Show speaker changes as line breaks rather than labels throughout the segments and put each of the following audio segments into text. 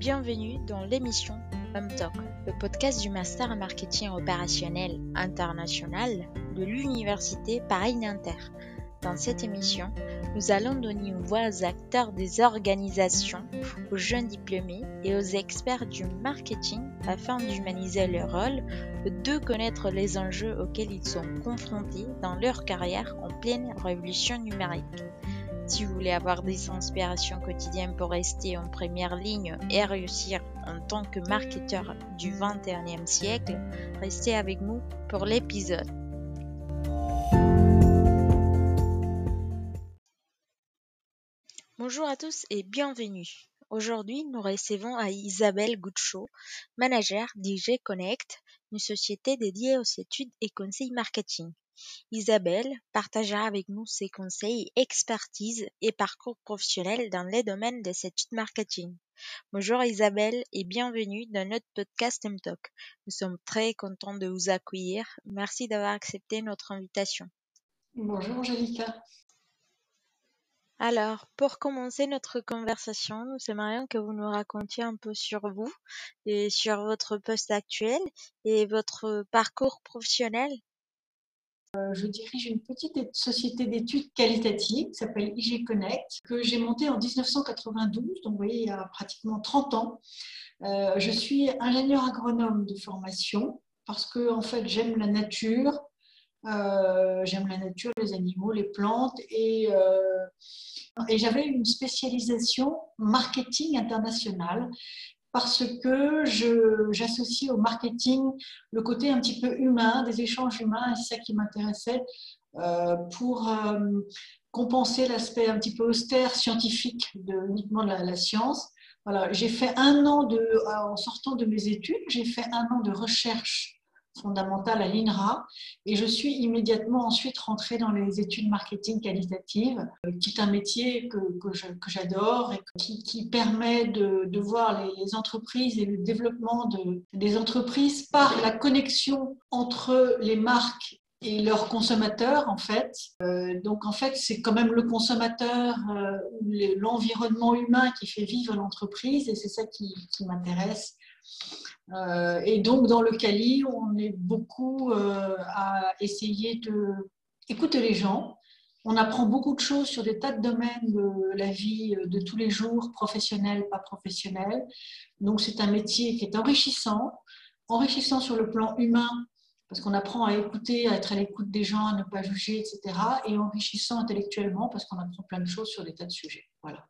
bienvenue dans l'émission Talk, le podcast du Master Marketing Opérationnel International de l'Université Paris-Nanterre. Dans cette émission, nous allons donner une voix aux acteurs des organisations, aux jeunes diplômés et aux experts du marketing afin d'humaniser leur rôle, de connaître les enjeux auxquels ils sont confrontés dans leur carrière en pleine révolution numérique. Si vous voulez avoir des inspirations quotidiennes pour rester en première ligne et réussir en tant que marketeur du 21e siècle, restez avec nous pour l'épisode. Bonjour à tous et bienvenue. Aujourd'hui, nous recevons à Isabelle Gouchot, manager d'IG Connect, une société dédiée aux études et conseils marketing. Isabelle partagera avec nous ses conseils, expertise et parcours professionnel dans les domaines des études marketing. Bonjour Isabelle et bienvenue dans notre podcast M-Talk. Nous sommes très contents de vous accueillir. Merci d'avoir accepté notre invitation.
Bonjour Angelica.
Alors, pour commencer notre conversation, nous aimerions que vous nous racontiez un peu sur vous et sur votre poste actuel et votre parcours professionnel.
Euh, je dirige une petite société d'études qualitatives qui s'appelle IG Connect, que j'ai montée en 1992, donc vous voyez, il y a pratiquement 30 ans. Euh, je suis ingénieur agronome de formation parce que en fait, j'aime la nature, euh, j'aime la nature, les animaux, les plantes et, et j'avais une spécialisation marketing international parce que j'associe au marketing le côté un petit peu humain, des échanges humains, et c'est ça qui m'intéressait euh, pour euh, compenser l'aspect un petit peu austère, scientifique de uniquement de la, la science. Voilà, j'ai fait un an de, en sortant de mes études, j'ai fait un an de recherche fondamentale à l'INRA et je suis immédiatement ensuite rentrée dans les études marketing qualitatives, euh, qui est un métier que, que j'adore et qui, permet de, de voir les, entreprises et le développement de, des entreprises par la connexion entre les marques et leurs consommateurs en fait. Euh, donc en fait c'est quand même le consommateur, euh, l'environnement humain qui fait vivre l'entreprise et c'est ça qui m'intéresse. Euh, et donc, dans le Cali, on est beaucoup euh, à essayer de écouter les gens. On apprend beaucoup de choses sur des tas de domaines de la vie de tous les jours, professionnels, pas professionnels. Donc, c'est un métier qui est enrichissant, enrichissant sur le plan humain, parce qu'on apprend à écouter, à être à l'écoute des gens, à ne pas juger, etc. Et enrichissant intellectuellement, parce qu'on apprend plein de choses sur des tas de sujets. Voilà.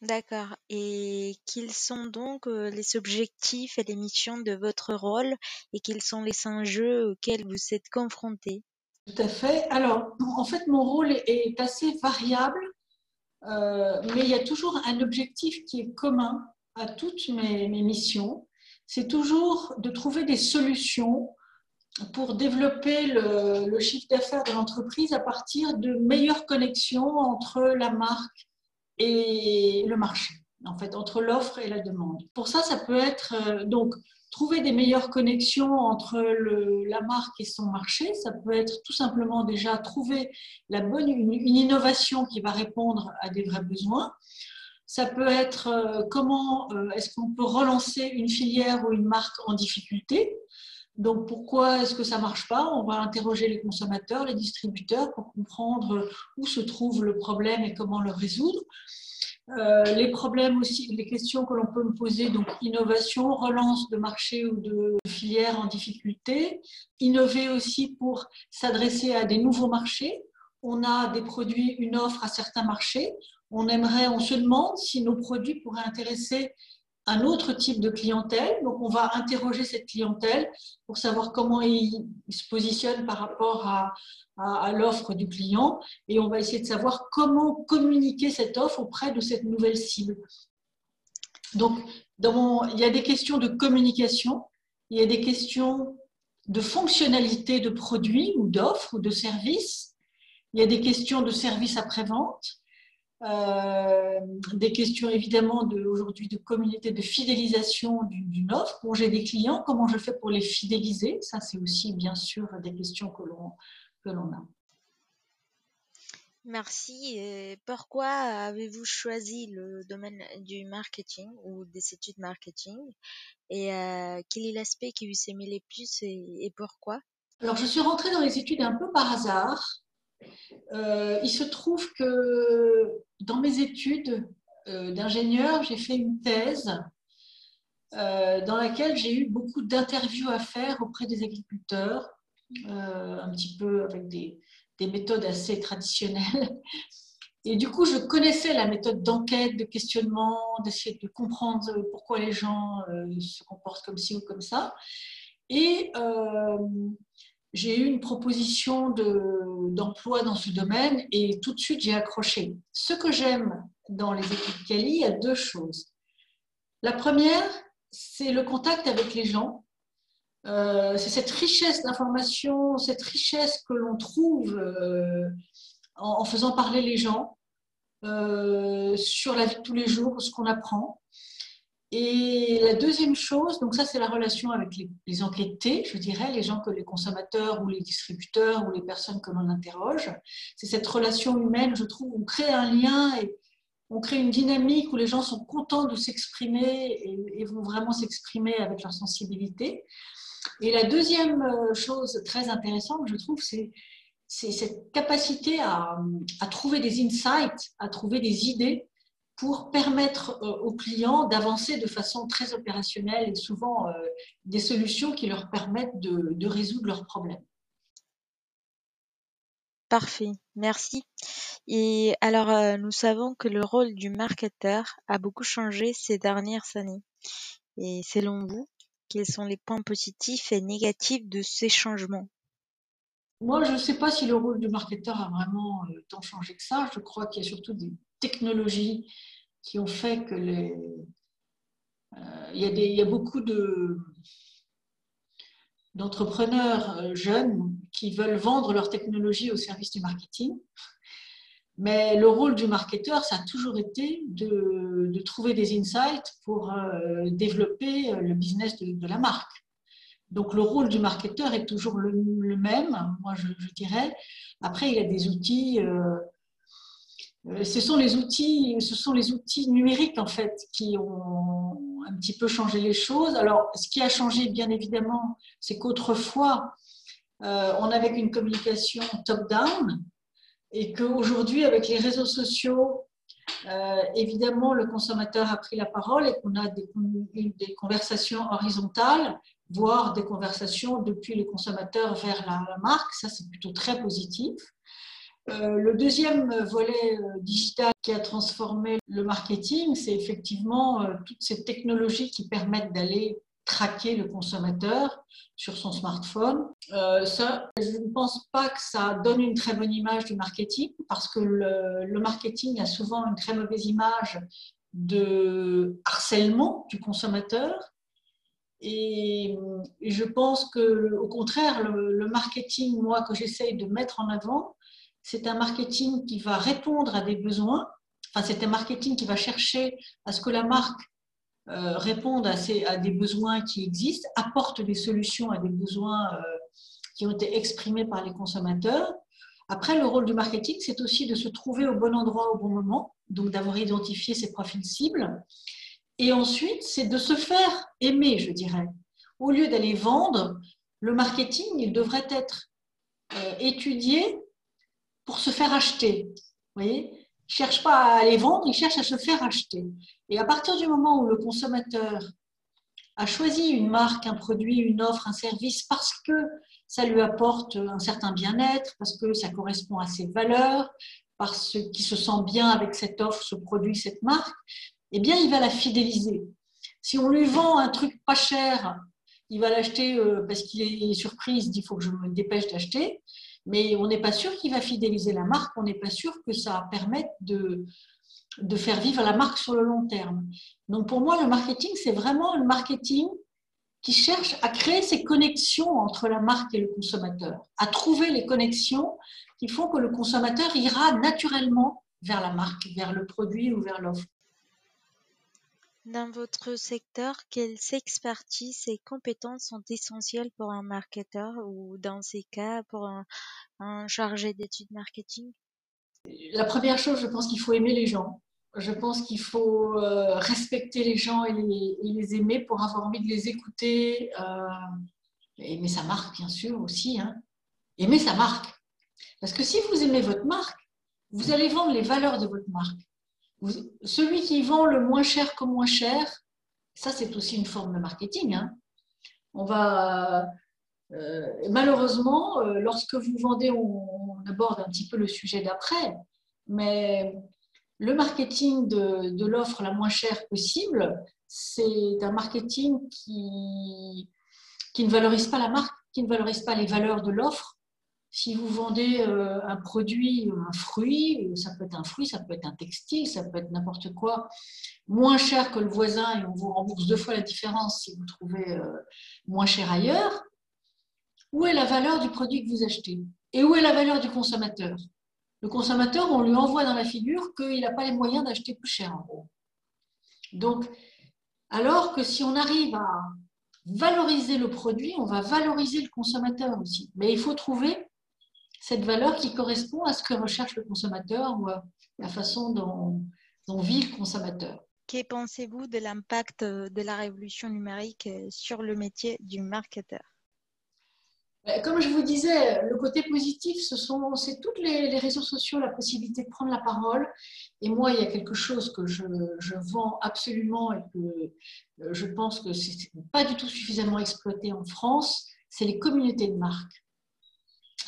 D'accord. Et quels sont donc les objectifs et les missions de votre rôle et quels sont les enjeux auxquels vous êtes confrontés?
Tout à fait. Alors, en fait, mon rôle est assez variable, euh, mais il y a toujours un objectif qui est commun à toutes mes, missions. C'est toujours de trouver des solutions pour développer le chiffre d'affaires de l'entreprise à partir de meilleures connexions entre la marque et le marché, en fait, entre l'offre et la demande. Pour ça, ça peut être euh, donc trouver des meilleures connexions entre la marque et son marché. Ça peut être tout simplement déjà trouver la bonne, une, innovation qui va répondre à des vrais besoins. Ça peut être euh, comment euh, est-ce qu'on peut relancer une filière ou une marque en difficulté. Donc pourquoi est-ce que ça marche pas? On va interroger les consommateurs, les distributeurs pour comprendre où se trouve le problème et comment le résoudre. Euh, les problèmes aussi, les questions que l'on peut me poser, donc innovation, relance de marché ou de filière en difficulté, innover aussi pour s'adresser à des nouveaux marchés. On a des produits, une offre à certains marchés. On aimerait, on se demande si nos produits pourraient intéresser un autre type de clientèle. Donc, on va interroger cette clientèle pour savoir comment il, se positionne par rapport à, l'offre du client et on va essayer de savoir comment communiquer cette offre auprès de cette nouvelle cible. Donc, dans il y a des questions de communication, il y a des questions de fonctionnalité de produits ou d'offres ou de services, il y a des questions de services après-vente, euh, des questions évidemment de, aujourd'hui de communauté de fidélisation d'une offre. Bon, j'ai des clients, comment je fais pour les fidéliser? Ça, c'est aussi bien sûr des questions que l'on que l'on a.
Merci. Et pourquoi avez-vous choisi le domaine du marketing ou des études marketing? Et euh, quel est l'aspect qui vous aimait le plus et, pourquoi?
Alors, je suis rentrée dans les études un peu par hasard. Euh, il se trouve que dans mes études euh, d'ingénieur, j'ai fait une thèse dans laquelle j'ai eu beaucoup d'interviews à faire auprès des agriculteurs, un petit peu avec des, des méthodes assez traditionnelles. Et du coup, je connaissais la méthode d'enquête, de questionnement, d'essayer de comprendre pourquoi les gens euh, se comportent comme ci ou comme ça. Et euh, j'ai eu une proposition d'emploi dans ce domaine et tout de suite j'ai accroché. Ce que j'aime dans les études Cali, il y a deux choses. La première, c'est le contact avec les gens. Euh, c'est cette richesse d'informations, cette richesse que l'on trouve euh, en, faisant parler les gens euh, sur la vie de tous les jours, ce qu'on apprend. Et la deuxième chose, donc ça c'est la relation avec les, enquêtés, je dirais, les gens que les consommateurs ou les distributeurs ou les personnes que l'on interroge. C'est cette relation humaine, je trouve, on crée un lien et on crée une dynamique où les gens sont contents de s'exprimer et, et, vont vraiment s'exprimer avec leur sensibilité. Et la deuxième euh, chose très intéressante, je trouve, c'est cette capacité à, trouver des insights, à trouver des idées pour permettre euh, aux clients d'avancer de façon très opérationnelle et souvent euh, des solutions qui leur permettent de, résoudre leurs problèmes.
Parfait, merci. Et alors, nous savons que le rôle du marketeur a beaucoup changé ces dernières années. Et selon vous, quels sont les points positifs et négatifs de ces changements?
Moi, je ne sais pas si le rôle du marketeur a vraiment euh, tant changé que ça. Je crois qu'il y a surtout des technologies qui ont fait que les... Euh, il, y a des, il y a beaucoup de d'entrepreneurs euh, jeunes qui veulent vendre leur technologie au service du marketing. Mais le rôle du marketeur, ça a toujours été de, trouver des insights pour euh, développer euh, le business de, la marque. Donc le rôle du marketeur est toujours le, même, moi je, dirais. Après, il y a des outils. Euh, ce sont les outils, ce sont les outils numériques en fait qui ont un petit peu changé les choses. Alors, ce qui a changé, bien évidemment, c'est qu'autrefois, on avait une communication top-down, et qu'aujourd'hui, avec les réseaux sociaux, euh, évidemment, le consommateur a pris la parole et qu'on a des, conversations horizontales, voire des conversations depuis le consommateur vers la, marque. Ça, c'est plutôt très positif. Euh, le deuxième volet euh, digital qui a transformé le marketing, c'est effectivement toutes ces technologies qui permettent d'aller traquer le consommateur sur son smartphone. Euh, ça, je ne pense pas que ça donne une très bonne image du marketing parce que le, marketing a souvent une très mauvaise image de harcèlement du consommateur. Et, je pense que, au contraire, le marketing, moi, que j'essaye de mettre en avant, c'est un marketing qui va répondre à des besoins. Enfin, c'est un marketing qui va chercher à ce que la marque euh, répondent à, des besoins qui existent, apportent des solutions à des besoins euh, qui ont été exprimés par les consommateurs. Après, le rôle du marketing, c'est aussi de se trouver au bon endroit au bon moment, donc d'avoir identifié ses profils cibles. Et ensuite, c'est de se faire aimer, je dirais. Au lieu d'aller vendre, le marketing, il devrait être euh, étudié pour se faire acheter. Voyez? Ne cherche pas à aller vendre, il cherche à se faire acheter. Et à partir du moment où le consommateur a choisi une marque, un produit, une offre, un service parce que ça lui apporte un certain bien-être, parce que ça correspond à ses valeurs, parce qu'il se sent bien avec cette offre, ce produit, cette marque, eh bien, il va la fidéliser. Si on lui vend un truc pas cher, il va l'acheter euh, parce qu'il est surpris, il dit il faut que je me dépêche d'acheter mais on n'est pas sûr qu'il va fidéliser la marque, on n'est pas sûr que ça permette de, de faire vivre la marque sur le long terme. Donc pour moi, le marketing, c'est vraiment le marketing qui cherche à créer ces connexions entre la marque et le consommateur, à trouver les connexions qui font que le consommateur ira naturellement vers la marque, vers le produit ou vers l'offre.
Dans votre secteur, quelles expertises et compétences sont essentielles pour un marketeur ou dans ces cas pour un, chargé d'études marketing?
La première chose, je pense qu'il faut aimer les gens. Je pense qu'il faut euh, respecter les gens et les, aimer pour avoir envie de les écouter. Euh, aimer sa marque, bien sûr, aussi. Hein. Aimer sa marque. Parce que si vous aimez votre marque, vous allez vendre les valeurs de votre marque. Celui qui vend le moins cher comme moins cher, ça c'est aussi une forme de marketing. Hein. On va euh, malheureusement, lorsque vous vendez, on, aborde un petit peu le sujet d'après, mais le marketing de, l'offre la moins chère possible, c'est un marketing qui, qui ne valorise pas la marque, qui ne valorise pas les valeurs de l'offre. Si vous vendez euh, un produit, un fruit, ça peut être un fruit, ça peut être un textile, ça peut être n'importe quoi, moins cher que le voisin et on vous rembourse deux fois la différence si vous trouvez euh, moins cher ailleurs, où est la valeur du produit que vous achetez Et où est la valeur du consommateur? Le consommateur, on lui envoie dans la figure qu'il n'a pas les moyens d'acheter plus cher, en gros. Donc, alors que si on arrive à valoriser le produit, on va valoriser le consommateur aussi. Mais il faut trouver cette valeur qui correspond à ce que recherche le consommateur ou à la façon dont, dont vit le consommateur.
Que pensez-vous de l'impact de la révolution numérique sur le métier du marketeur?
Euh, comme je vous disais, le côté positif, ce sont c'est tous les, réseaux sociaux, la possibilité de prendre la parole. Et moi, il y a quelque chose que je, vends absolument et que euh, je pense que c'est pas du tout suffisamment exploité en France, c'est les communautés de marques.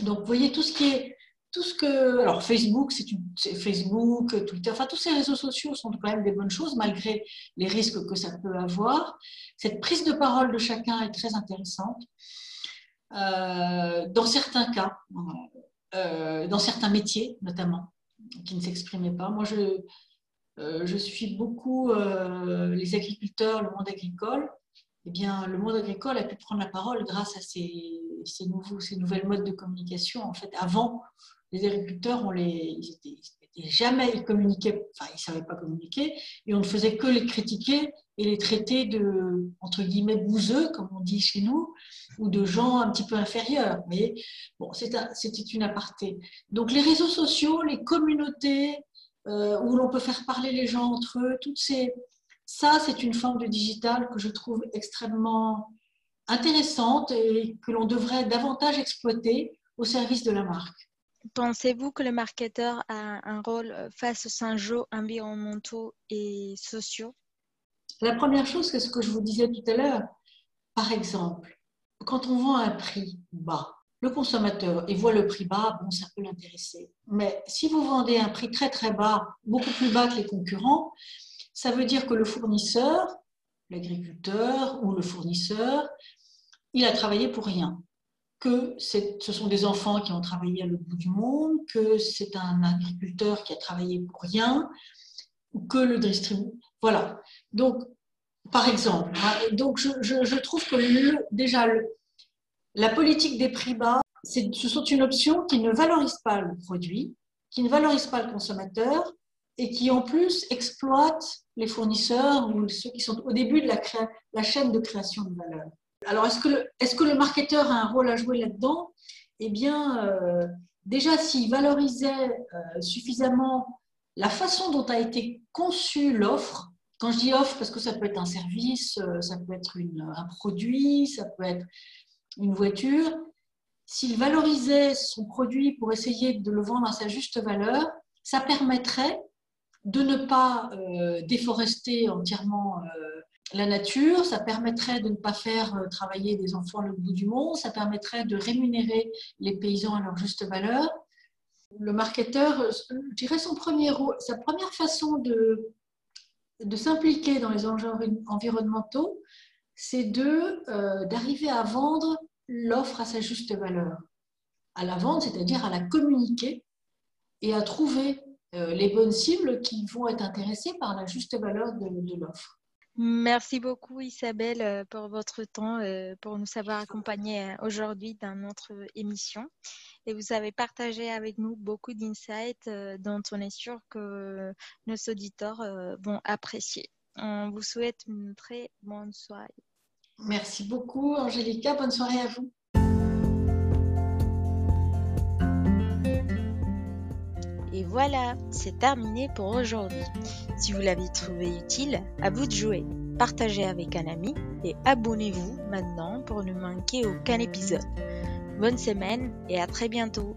Donc, vous voyez tout ce qui est tout ce que alors Facebook, c'est Facebook, Twitter, enfin tous ces réseaux sociaux sont quand même des bonnes choses malgré les risques que ça peut avoir. Cette prise de parole de chacun est très intéressante. Euh, dans certains cas, euh, dans certains métiers notamment, qui ne s'exprimaient pas. Moi, je, euh, je suis beaucoup les agriculteurs, le monde agricole. Eh bien, le monde agricole a pu prendre la parole grâce à ces, ces, nouveaux, ces nouvelles modes de communication. En fait, avant, les agriculteurs, on les, ils étaient, jamais ils communiquaient, enfin ils savaient pas communiquer, et on ne faisait que les critiquer et les traiter de entre guillemets bouseux, comme on dit chez nous, ou de gens un petit peu inférieurs. Mais bon, c'était une aparté. Donc les réseaux sociaux, les communautés euh, où l'on peut faire parler les gens entre eux, toutes ces, ça c'est une forme de digital que je trouve extrêmement intéressante et que l'on devrait davantage exploiter au service de la marque.
Pensez-vous que le marketeur a un rôle face aux enjeux environnementaux et sociaux?
La première chose, c'est ce que je vous disais tout à l'heure. Par exemple, quand on vend un prix bas, le consommateur il voit le prix bas, bon, ça peut l'intéresser. Mais si vous vendez un prix très très bas, beaucoup plus bas que les concurrents, ça veut dire que le fournisseur, l'agriculteur ou le fournisseur, il a travaillé pour rien que ce sont des enfants qui ont travaillé à l'autre bout du monde, que c'est un agriculteur qui a travaillé pour rien, ou que le distributeur. Voilà. Donc, par exemple, hein, donc je, trouve que déjà, la politique des prix bas, ce sont une option qui ne valorise pas le produit, qui ne valorise pas le consommateur et qui en plus exploite les fournisseurs ou ceux qui sont au début de la chaîne de création de valeur. Alors, est-ce que, le, est marketeur a un rôle à jouer là-dedans? Eh bien, euh, déjà, s'il valorisait euh, suffisamment la façon dont a été conçue l'offre, quand je dis offre, parce que ça peut être un service, euh, ça peut être un produit, ça peut être une voiture, s'il valorisait son produit pour essayer de le vendre à sa juste valeur, ça permettrait de ne pas déforester entièrement la nature, ça permettrait de ne pas faire euh, travailler des enfants le bout du monde, ça permettrait de rémunérer les paysans à leur juste valeur. Le marketeur, euh, je dirais son premier sa première façon de, s'impliquer dans les enjeux environnementaux, c'est euh, d'arriver à vendre l'offre à sa juste valeur. À la vendre, c'est-à-dire à la communiquer et à trouver les bonnes cibles qui vont être intéressées par la juste valeur de l'offre.
Merci beaucoup Isabelle euh, pour votre temps, euh, pour nous avoir accompagnés euh, aujourd'hui dans notre émission. Et vous avez partagé avec nous beaucoup d'insights dont on est sûr que nos auditeurs vont apprécier. On vous souhaite une très bonne soirée.
Merci beaucoup Angélica, bonne soirée à vous.
Et voilà, c'est terminé pour aujourd'hui. Si vous l'avez trouvé utile, à vous de jouer. Partagez avec un ami et abonnez-vous maintenant pour ne manquer aucun épisode. Bonne semaine et à très bientôt.